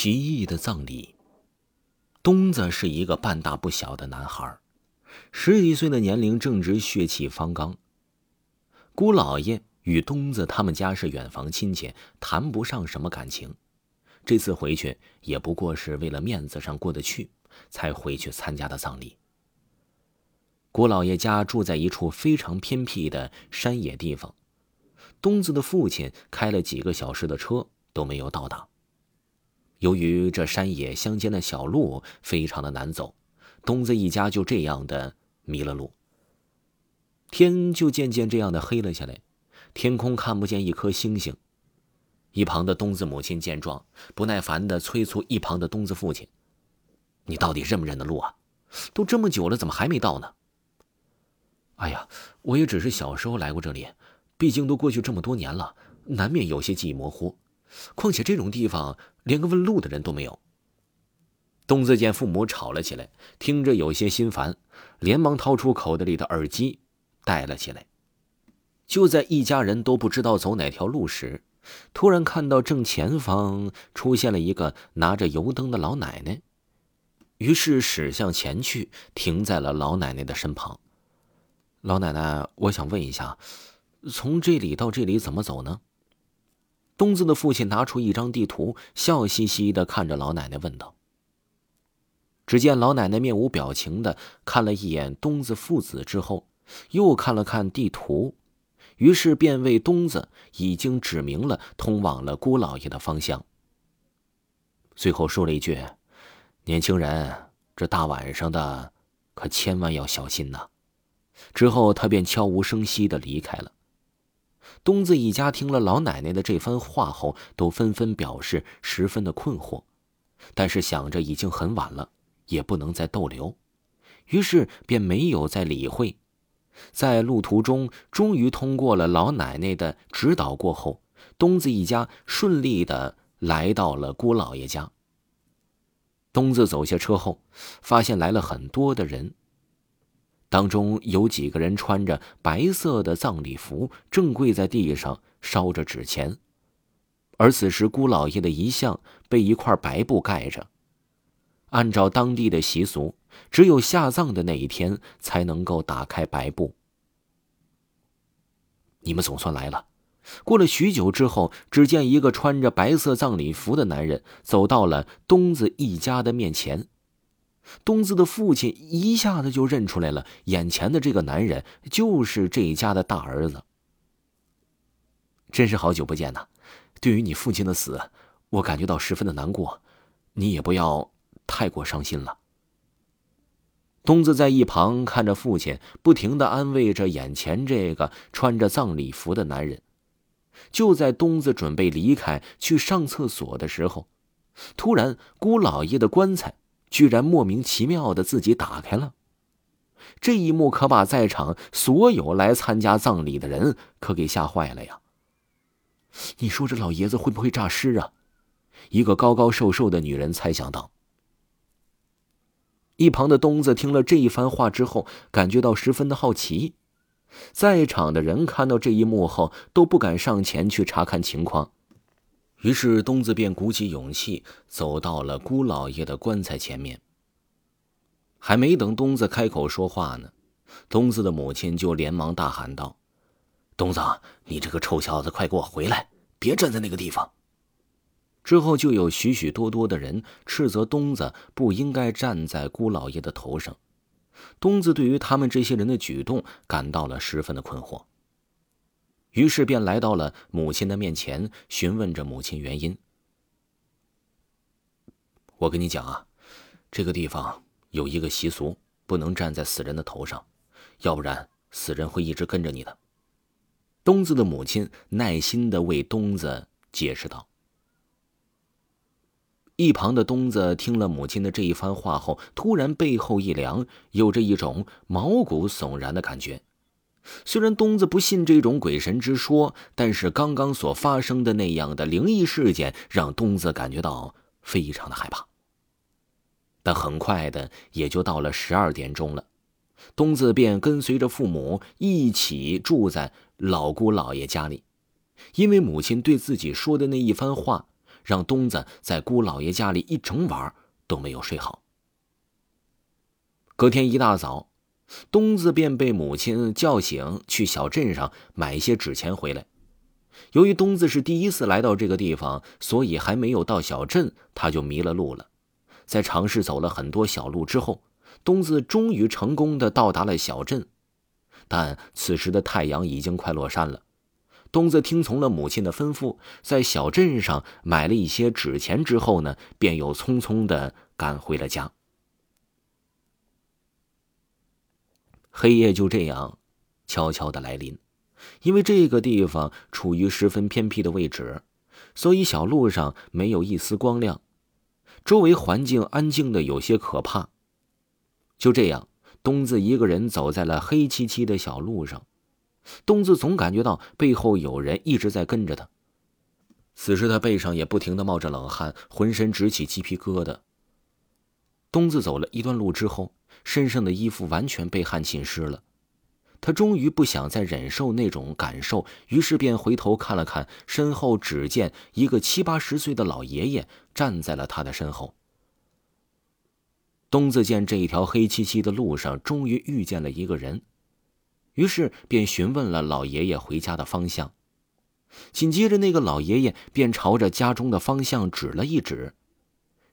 奇异的葬礼。东子是一个半大不小的男孩，十几岁的年龄正值血气方刚。姑老爷与东子他们家是远房亲戚，谈不上什么感情。这次回去也不过是为了面子上过得去，才回去参加的葬礼。姑老爷家住在一处非常偏僻的山野地方，东子的父亲开了几个小时的车都没有到达。由于这山野乡间的小路非常的难走，东子一家就这样的迷了路。天就渐渐这样的黑了下来，天空看不见一颗星星。一旁的东子母亲见状，不耐烦的催促一旁的东子父亲：“你到底认不认得路啊？都这么久了，怎么还没到呢？”“哎呀，我也只是小时候来过这里，毕竟都过去这么多年了，难免有些记忆模糊。况且这种地方……”连个问路的人都没有。东子见父母吵了起来，听着有些心烦，连忙掏出口袋里的耳机，戴了起来。就在一家人都不知道走哪条路时，突然看到正前方出现了一个拿着油灯的老奶奶，于是驶向前去，停在了老奶奶的身旁。老奶奶，我想问一下，从这里到这里怎么走呢？东子的父亲拿出一张地图，笑嘻嘻的看着老奶奶问道。只见老奶奶面无表情的看了一眼东子父子之后，又看了看地图，于是便为东子已经指明了通往了姑老爷的方向。最后说了一句：“年轻人，这大晚上的，可千万要小心呐。”之后他便悄无声息的离开了。东子一家听了老奶奶的这番话后，都纷纷表示十分的困惑，但是想着已经很晚了，也不能再逗留，于是便没有再理会。在路途中，终于通过了老奶奶的指导过后，东子一家顺利的来到了姑老爷家。东子走下车后，发现来了很多的人。当中有几个人穿着白色的葬礼服，正跪在地上烧着纸钱。而此时，姑老爷的遗像被一块白布盖着。按照当地的习俗，只有下葬的那一天才能够打开白布。你们总算来了。过了许久之后，只见一个穿着白色葬礼服的男人走到了东子一家的面前。东子的父亲一下子就认出来了，眼前的这个男人就是这家的大儿子。真是好久不见呐！对于你父亲的死，我感觉到十分的难过，你也不要太过伤心了。东子在一旁看着父亲，不停的安慰着眼前这个穿着葬礼服的男人。就在东子准备离开去上厕所的时候，突然姑老爷的棺材。居然莫名其妙的自己打开了，这一幕可把在场所有来参加葬礼的人可给吓坏了呀！你说这老爷子会不会诈尸啊？一个高高瘦瘦的女人猜想道。一旁的东子听了这一番话之后，感觉到十分的好奇。在场的人看到这一幕后，都不敢上前去查看情况。于是，东子便鼓起勇气走到了姑老爷的棺材前面。还没等东子开口说话呢，东子的母亲就连忙大喊道：“东子，你这个臭小子，快给我回来！别站在那个地方！”之后，就有许许多多的人斥责东子不应该站在姑老爷的头上。东子对于他们这些人的举动感到了十分的困惑。于是便来到了母亲的面前，询问着母亲原因。我跟你讲啊，这个地方有一个习俗，不能站在死人的头上，要不然死人会一直跟着你的。东子的母亲耐心的为东子解释道。一旁的东子听了母亲的这一番话后，突然背后一凉，有着一种毛骨悚然的感觉。虽然东子不信这种鬼神之说，但是刚刚所发生的那样的灵异事件让东子感觉到非常的害怕。但很快的也就到了十二点钟了，东子便跟随着父母一起住在老姑姥爷家里，因为母亲对自己说的那一番话，让东子在姑姥爷家里一整晚都没有睡好。隔天一大早，东子便被母亲叫醒，去小镇上买一些纸钱回来。由于东子是第一次来到这个地方，所以还没有到小镇，他就迷了路了。在尝试走了很多小路之后，东子终于成功的到达了小镇。但此时的太阳已经快落山了。东子听从了母亲的吩咐，在小镇上买了一些纸钱之后呢，便又匆匆的赶回了家。黑夜就这样悄悄的来临，因为这个地方处于十分偏僻的位置，所以小路上没有一丝光亮，周围环境安静的有些可怕。就这样，东子一个人走在了黑漆漆的小路上。东子总感觉到背后有人一直在跟着他。此时他背上也不停的冒着冷汗，浑身直起鸡皮疙瘩。东子走了一段路之后，身上的衣服完全被汗浸湿了。他终于不想再忍受那种感受，于是便回头看了看身后，只见一个七八十岁的老爷爷站在了他的身后。东子见这一条黑漆漆的路上，终于遇见了一个人。于是便询问了老爷爷回家的方向，紧接着那个老爷爷便朝着家中的方向指了一指。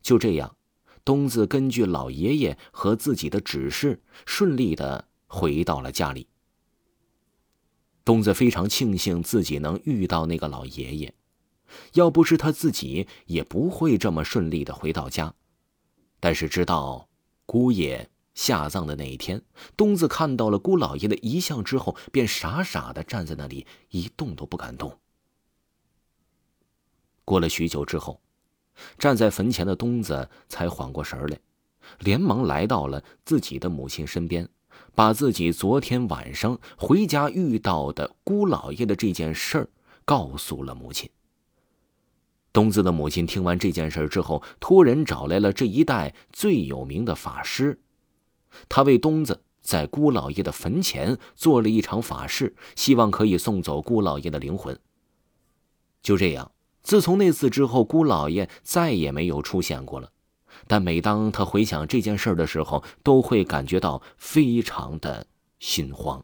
就这样，东子根据老爷爷和自己的指示，顺利的回到了家里。东子非常庆幸自己能遇到那个老爷爷，要不是他自己，也不会这么顺利的回到家。但是直到姑爷。下葬的那一天，东子看到了姑老爷的遗像之后，便傻傻的站在那里，一动都不敢动。过了许久之后，站在坟前的东子才缓过神来，连忙来到了自己的母亲身边，把自己昨天晚上回家遇到的姑老爷的这件事儿告诉了母亲。东子的母亲听完这件事之后，托人找来了这一带最有名的法师。他为东子在姑老爷的坟前做了一场法事，希望可以送走姑老爷的灵魂。就这样，自从那次之后，姑老爷再也没有出现过了。但每当他回想这件事的时候，都会感觉到非常的心慌。